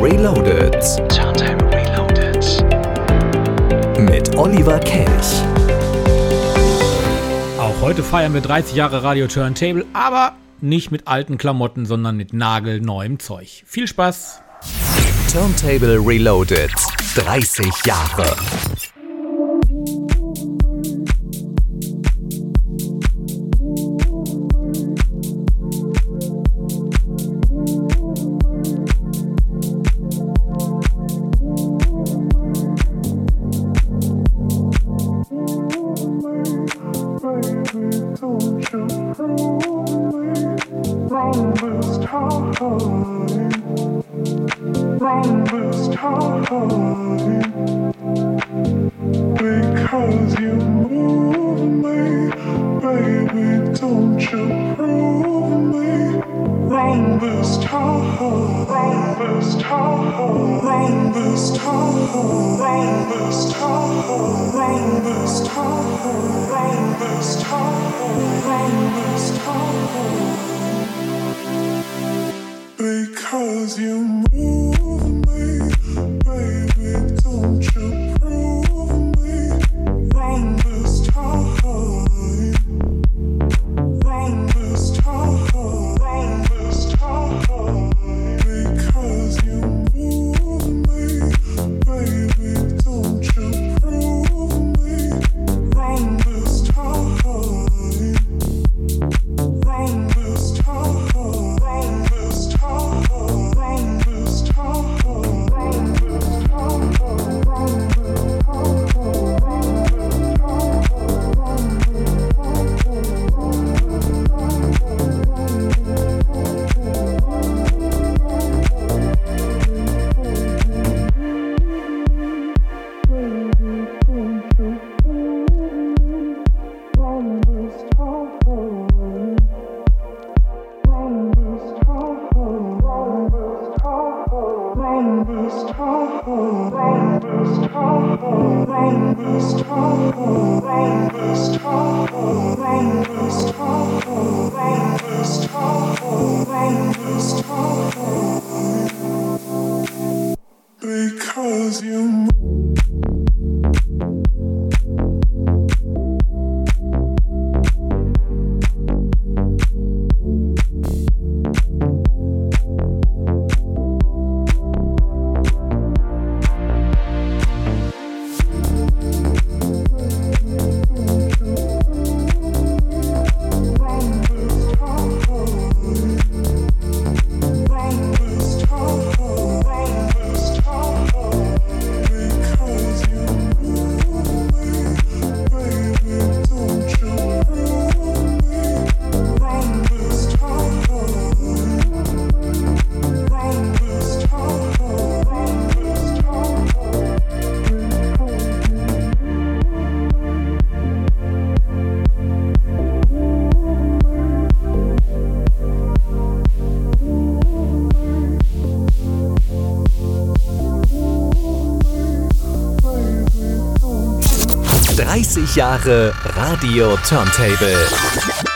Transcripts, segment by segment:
Reloaded. Turntable Reloaded. Mit Oliver Kelch. Auch heute feiern wir 30 Jahre Radio Turntable, aber nicht mit alten Klamotten, sondern mit nagelneuem Zeug. Viel Spaß! Turntable Reloaded. 30 Jahre. Jahre Radio Turntable.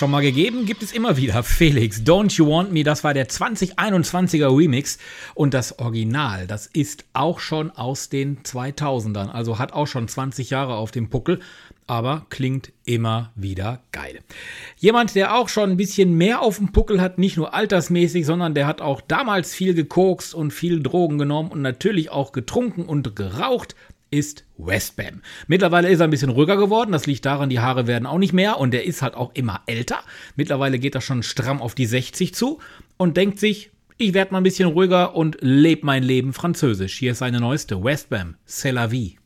schon mal gegeben, gibt es immer wieder. Felix, Don't You Want Me, das war der 2021er Remix. Und das Original, das ist auch schon aus den 2000ern. Also hat auch schon 20 Jahre auf dem Puckel, aber klingt immer wieder geil. Jemand, der auch schon ein bisschen mehr auf dem Puckel hat, nicht nur altersmäßig, sondern der hat auch damals viel gekokst und viel Drogen genommen und natürlich auch getrunken und geraucht ist Westbam. Mittlerweile ist er ein bisschen ruhiger geworden. Das liegt daran, die Haare werden auch nicht mehr und er ist halt auch immer älter. Mittlerweile geht er schon stramm auf die 60 zu und denkt sich, ich werde mal ein bisschen ruhiger und lebe mein Leben französisch. Hier ist seine neueste Westbam, C'est la vie.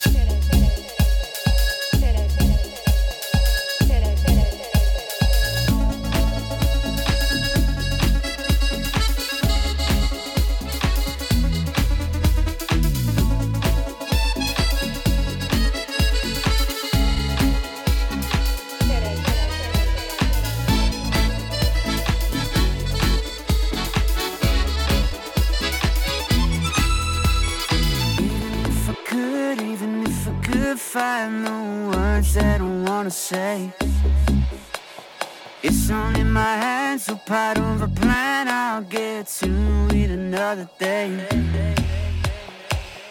Say. It's only my hands, so part of a plan I'll get to it another day.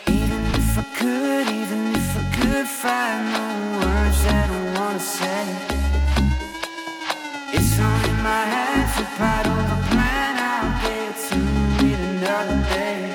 Even if I could, even if I could find the words that I wanna say. It's only my hands, so part of a plan I'll get to it another day.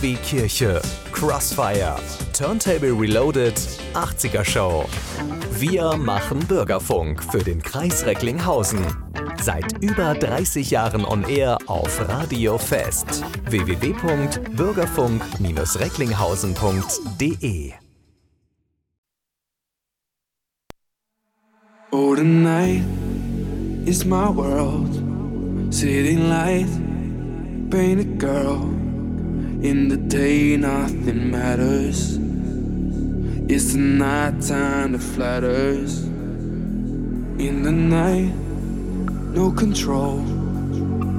KW Kirche, Crossfire, Turntable Reloaded, 80er Show. Wir machen Bürgerfunk für den Kreis Recklinghausen. Seit über 30 Jahren on Air auf Radio Fest. www.bürgerfunk-recklinghausen.de Oh, tonight is my world. Sitting light, painted girl. In the day, nothing matters. It's the night time that flatters. In the night, no control.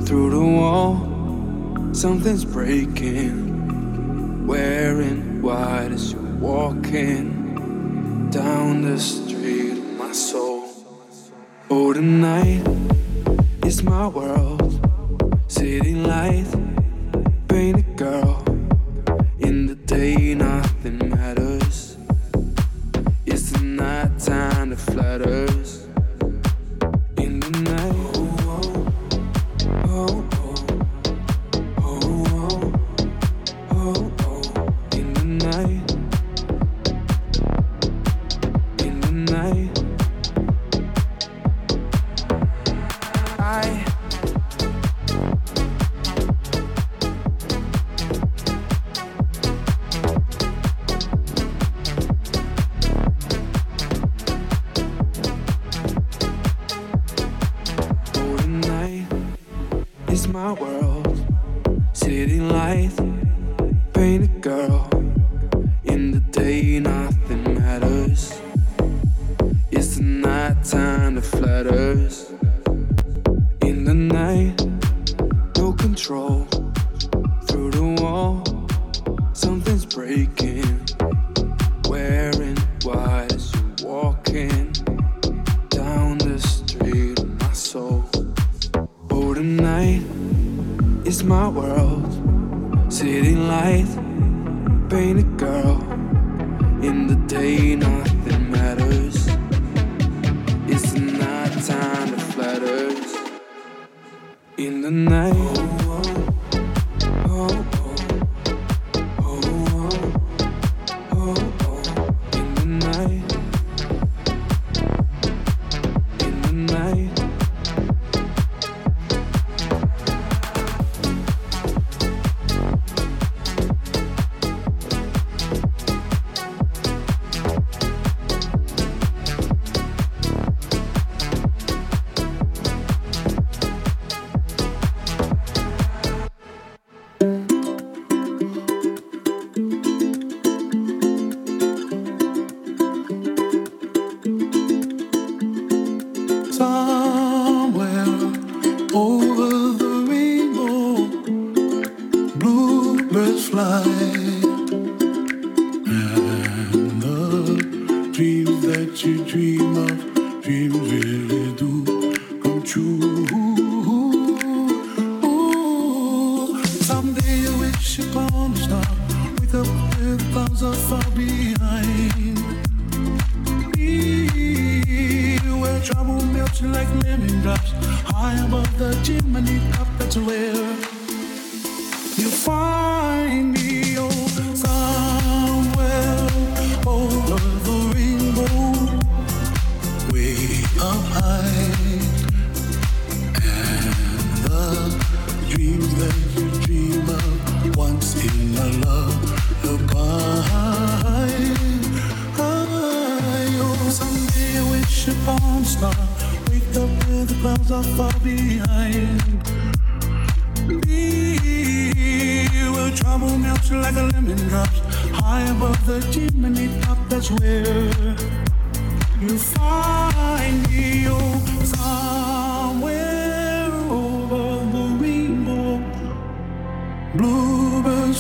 Through the wall, something's breaking. Wearing white as you're walking down the street my soul. Oh, tonight is my world. City lights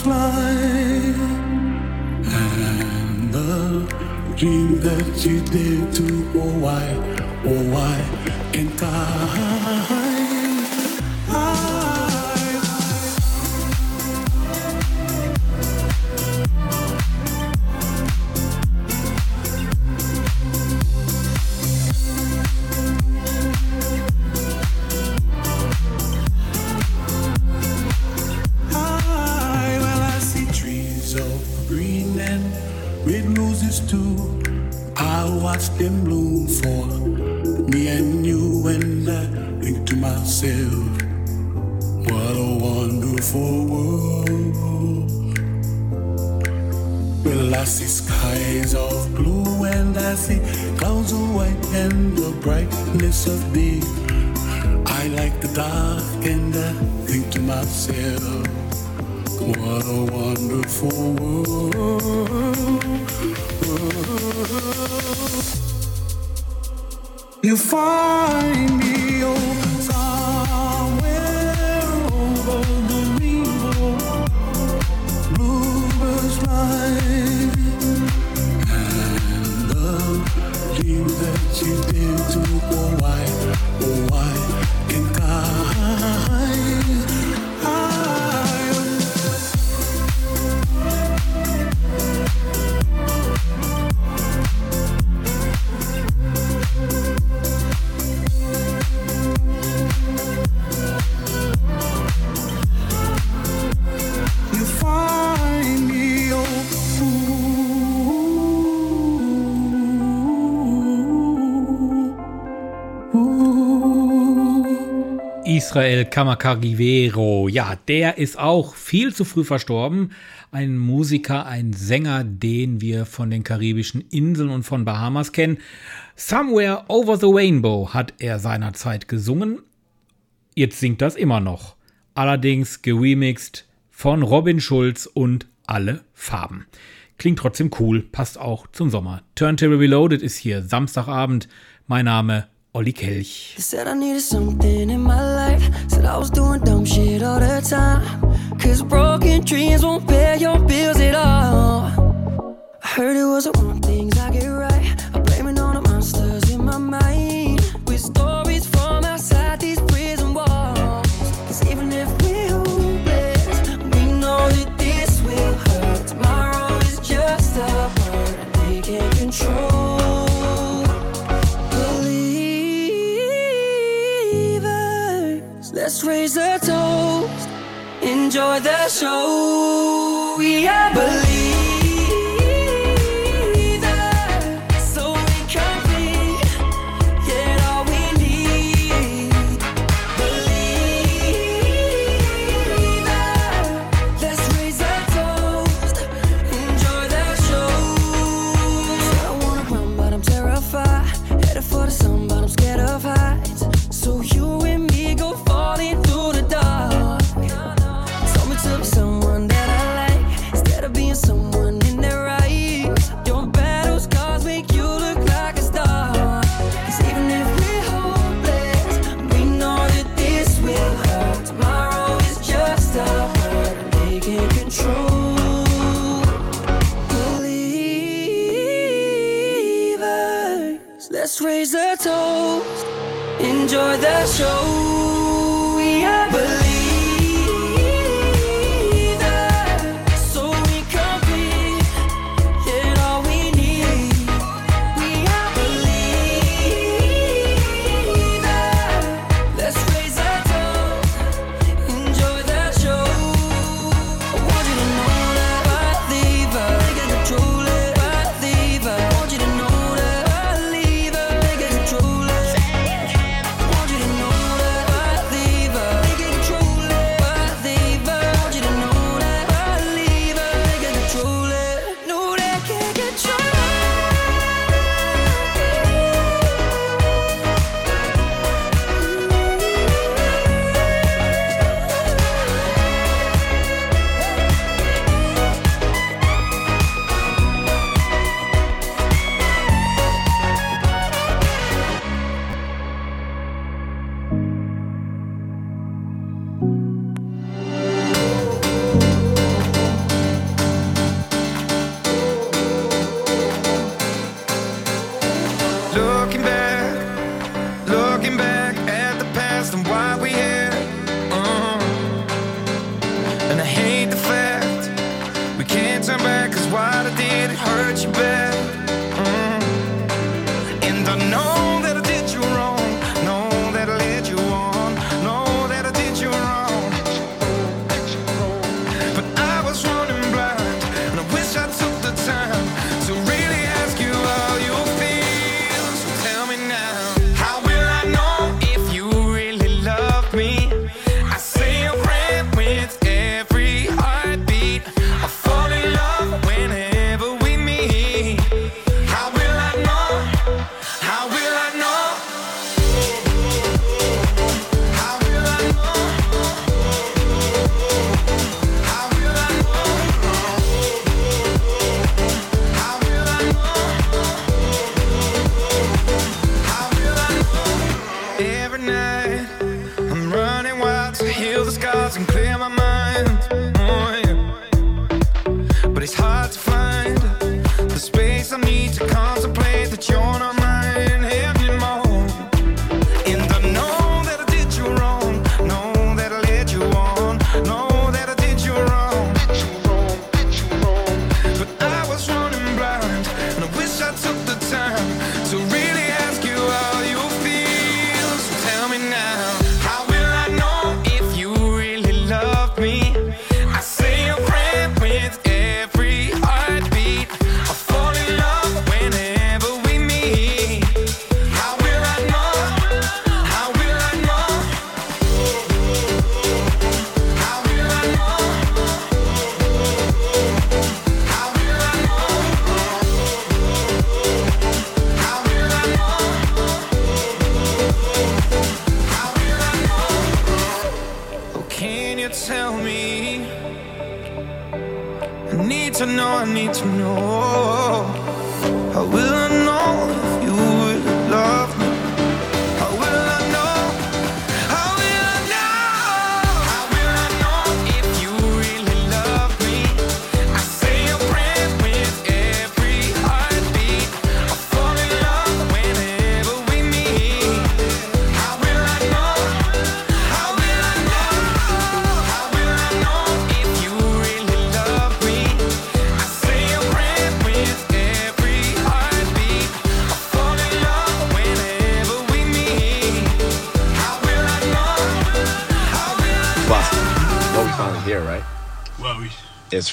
fly and the dream that you did to oh why oh why can't I Israel Kamakagivero. Ja, der ist auch viel zu früh verstorben. Ein Musiker, ein Sänger, den wir von den karibischen Inseln und von Bahamas kennen. Somewhere Over the Rainbow hat er seinerzeit gesungen. Jetzt singt das immer noch. Allerdings geremixed von Robin Schulz und alle Farben. Klingt trotzdem cool, passt auch zum Sommer. Turntable Reloaded ist hier Samstagabend. Mein Name Olli Kelch. Said I needed something in my life. Said I was doing dumb shit all the time. Cause broken dreams won't pay your bills at all. I heard it was the wrong things I get the show. Yeah, believe.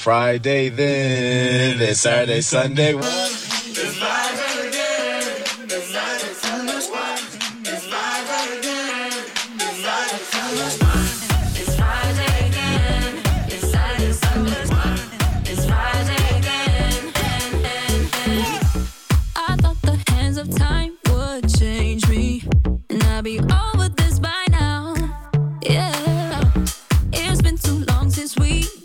Friday, then it's Saturday, Sunday. It's live every day. It's live Sunday. It's. It's Friday again. It's Saturday, Sunday. It's Friday again. I thought the hands of time would change me, and I'd be over this by now. Yeah, it's been too long since we.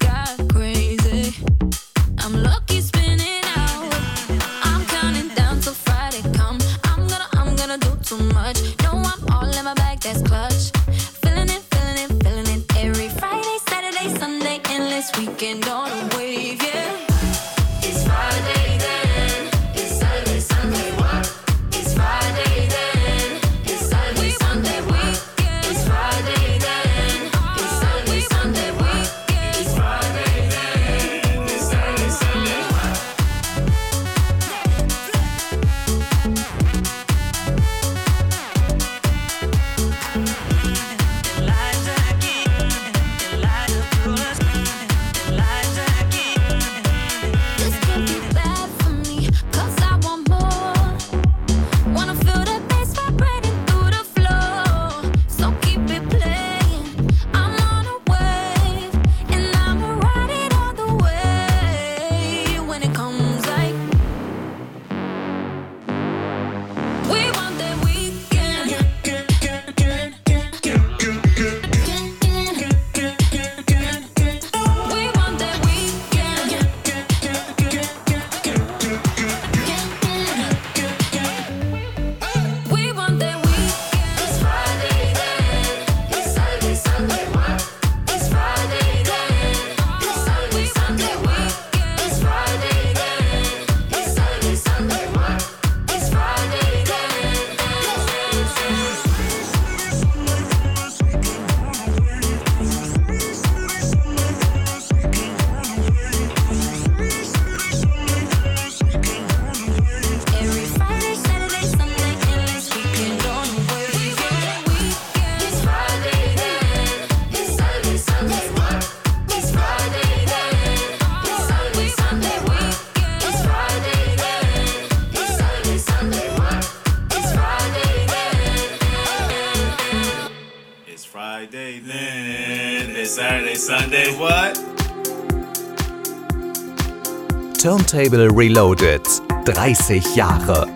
Turntable Reloaded. 30 Jahre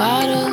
bottle.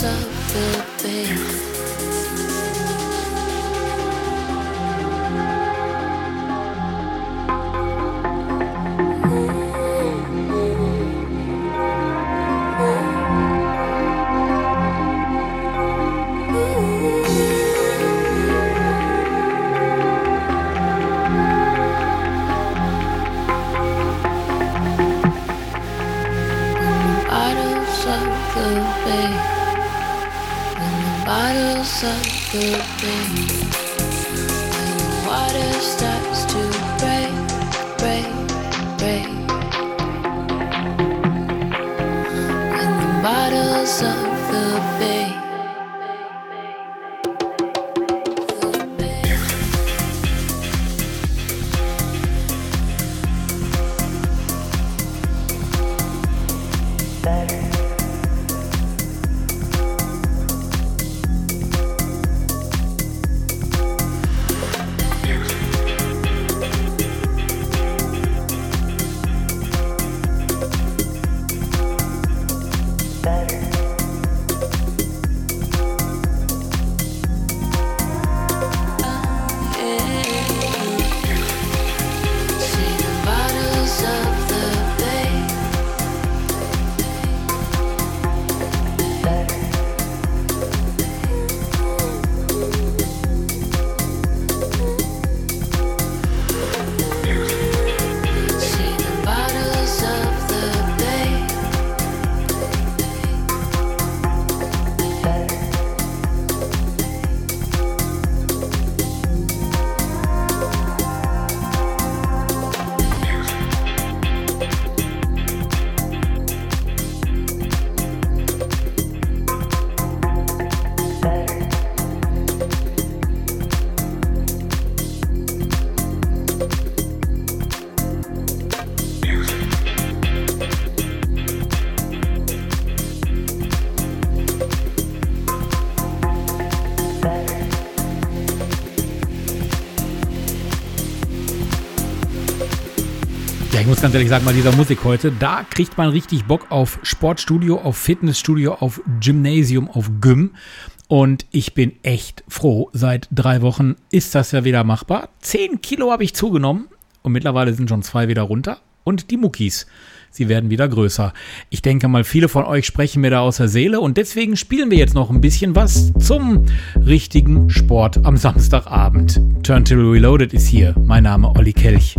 so the be. Ganz ehrlich sagen, bei dieser Musik heute, da kriegt man richtig Bock auf Sportstudio, auf Fitnessstudio, auf Gymnasium, auf Gym. Und ich bin echt froh. Seit drei Wochen ist das ja wieder machbar. Zehn Kilo habe ich zugenommen und mittlerweile sind schon zwei wieder runter. Und die Muckis, sie werden wieder größer. Ich denke mal, viele von euch sprechen mir da aus der Seele und deswegen spielen wir jetzt noch ein bisschen was zum richtigen Sport am Samstagabend. Turntable Reloaded ist hier. Mein Name Olli Kelch.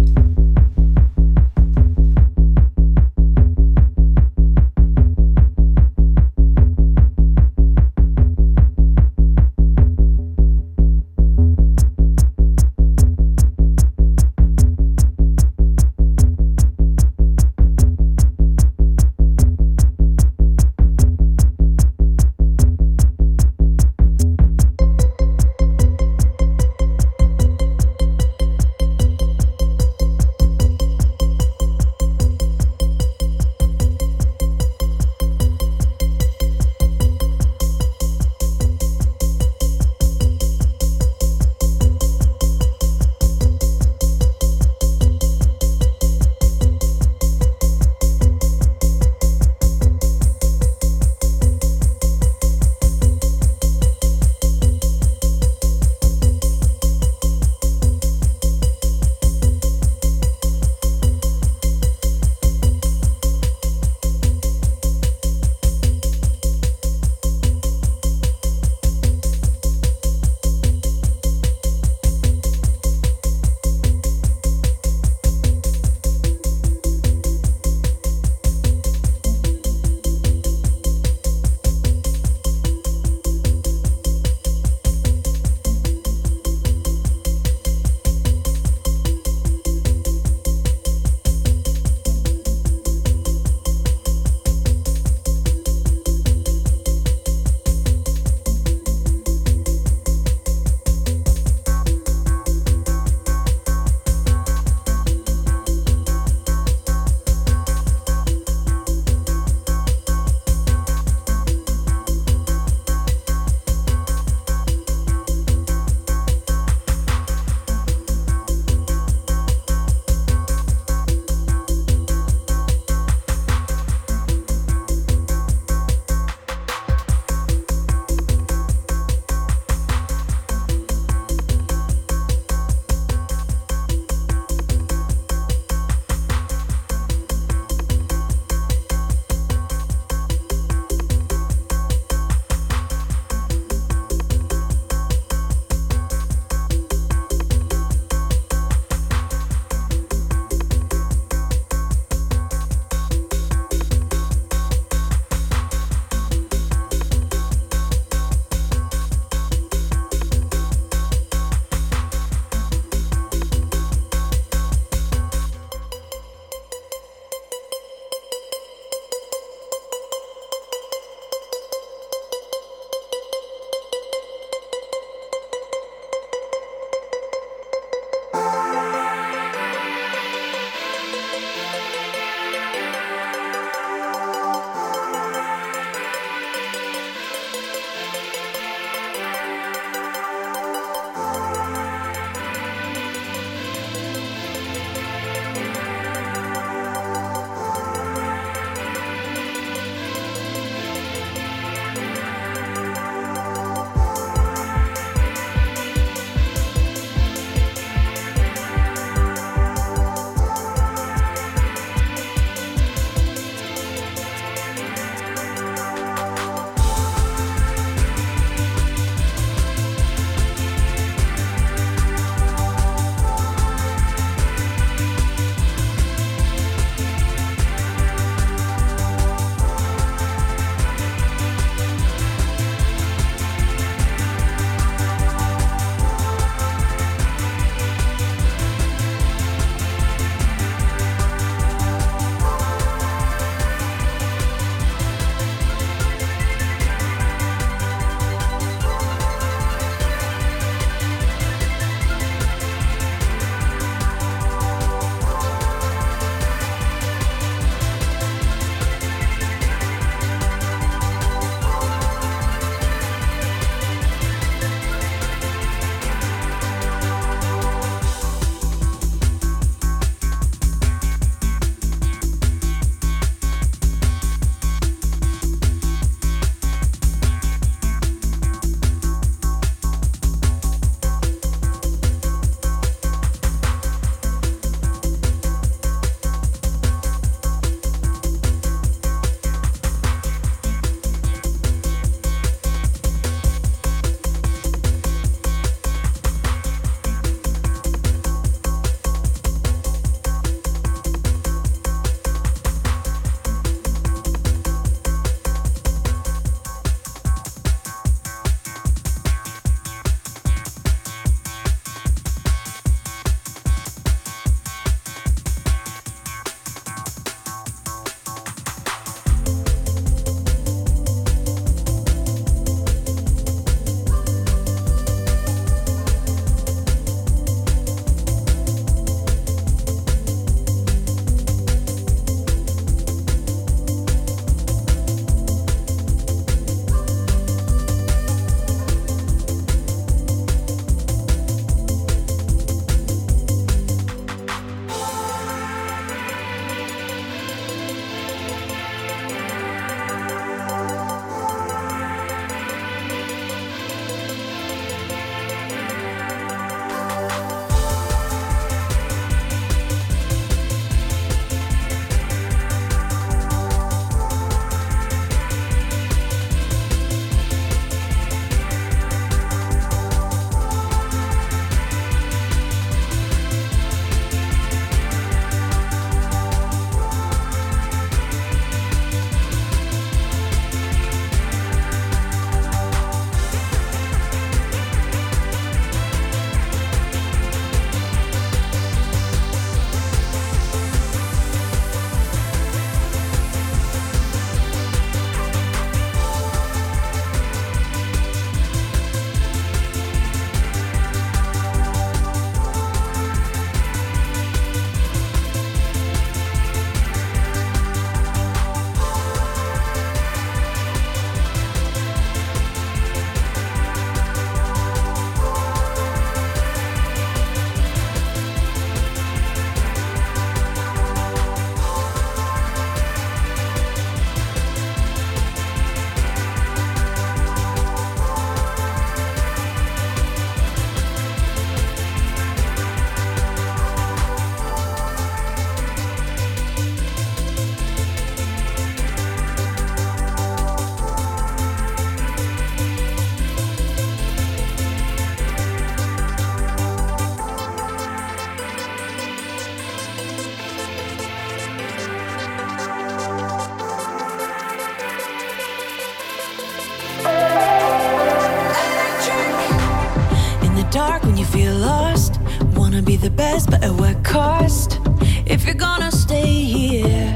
Best, but at what cost? If you're gonna stay here,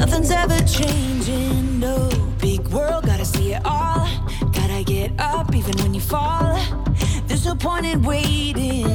nothing's ever changing. No big world, gotta see it all. Gotta get up even when you fall. There's no point in waiting.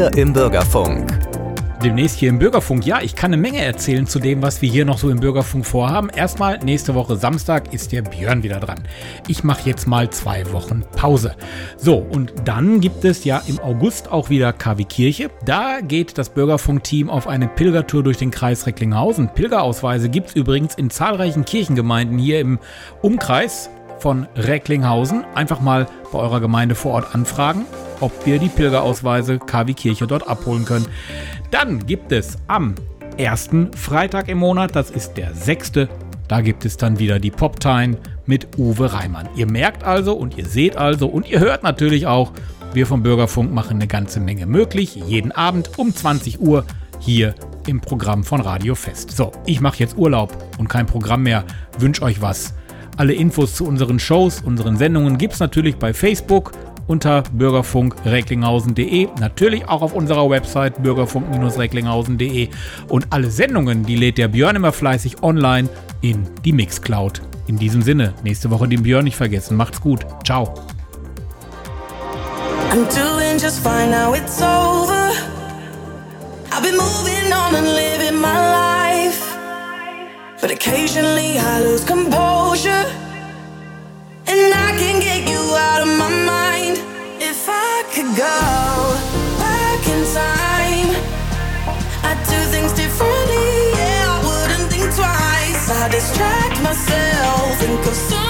Hier im Bürgerfunk. Demnächst hier im Bürgerfunk. Ja, ich kann eine Menge erzählen zu dem, was wir hier noch so im Bürgerfunk vorhaben. Erstmal, nächste Woche Samstag ist der Björn wieder dran. Ich mache jetzt mal zwei Wochen Pause. So, und dann gibt es ja im August auch wieder KW Kirche. Da geht das Bürgerfunk-Team auf eine Pilgertour durch den Kreis Recklinghausen. Pilgerausweise gibt es übrigens in zahlreichen Kirchengemeinden hier im Umkreis von Recklinghausen. Einfach mal bei eurer Gemeinde vor Ort anfragen, ob wir die Pilgerausweise KW Kirche dort abholen können. Dann gibt es am ersten Freitag im Monat, das ist der sechste, da gibt es dann wieder die Poptime mit Uwe Reimann. Ihr merkt also und ihr seht also und ihr hört natürlich auch, wir vom Bürgerfunk machen eine ganze Menge möglich. Jeden Abend um 20 Uhr hier im Programm von Radio Fest. So, ich mache jetzt Urlaub und kein Programm mehr. Wünsche euch was. Alle Infos zu unseren Shows, unseren Sendungen gibt es natürlich bei Facebook unter bürgerfunk-recklinghausen.de, natürlich auch auf unserer Website bürgerfunk-recklinghausen.de und alle Sendungen, die lädt der Björn immer fleißig online in die Mixcloud. In diesem Sinne, nächste Woche den Björn nicht vergessen. Macht's gut. Ciao. I'm doing just fine now, it's over. I've been moving on and living my life. But occasionally I lose composure. And I can get you out of my mind. If I could go back in time, I'd do things differently. Yeah, I wouldn't think twice. I distract myself, of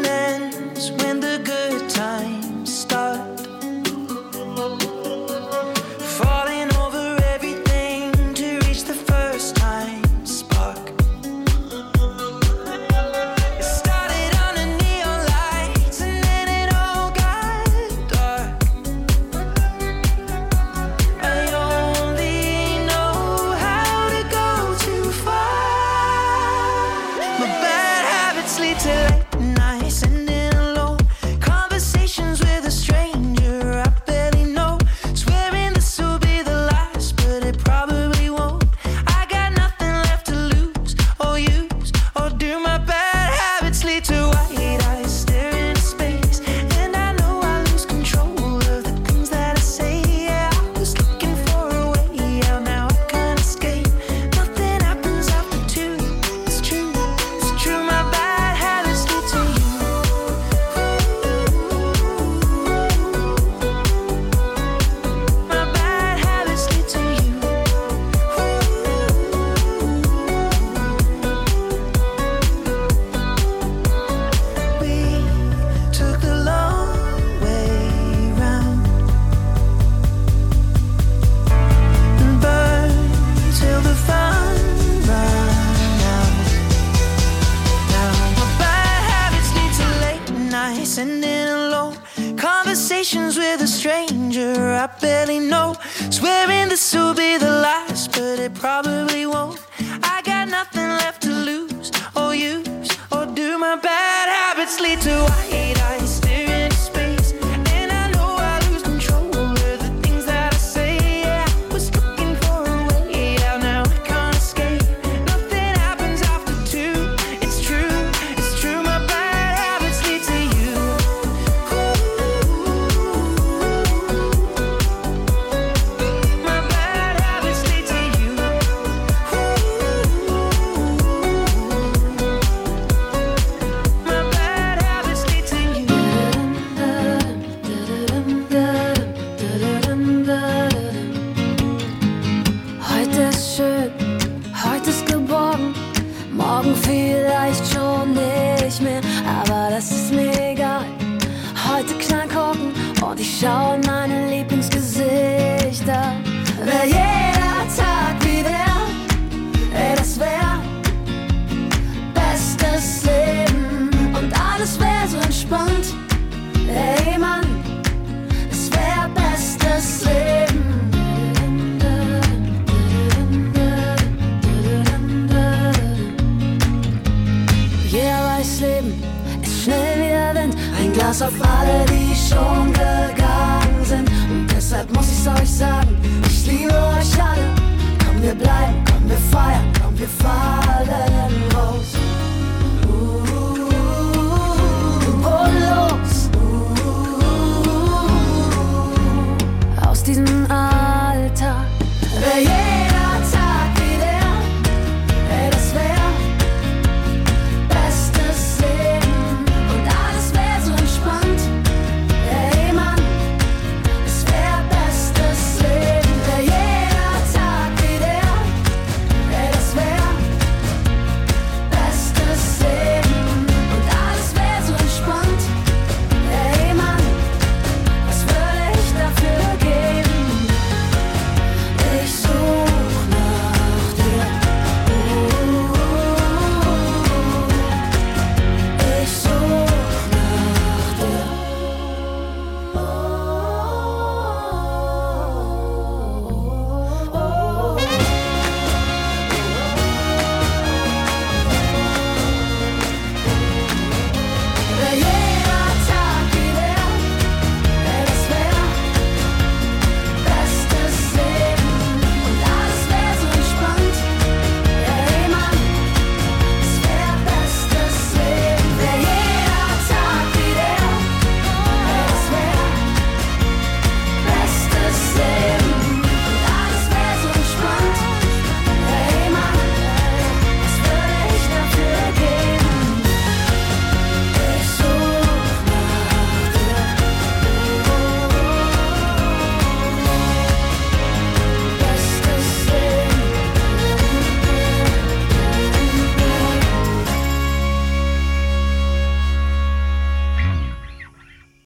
problem lost in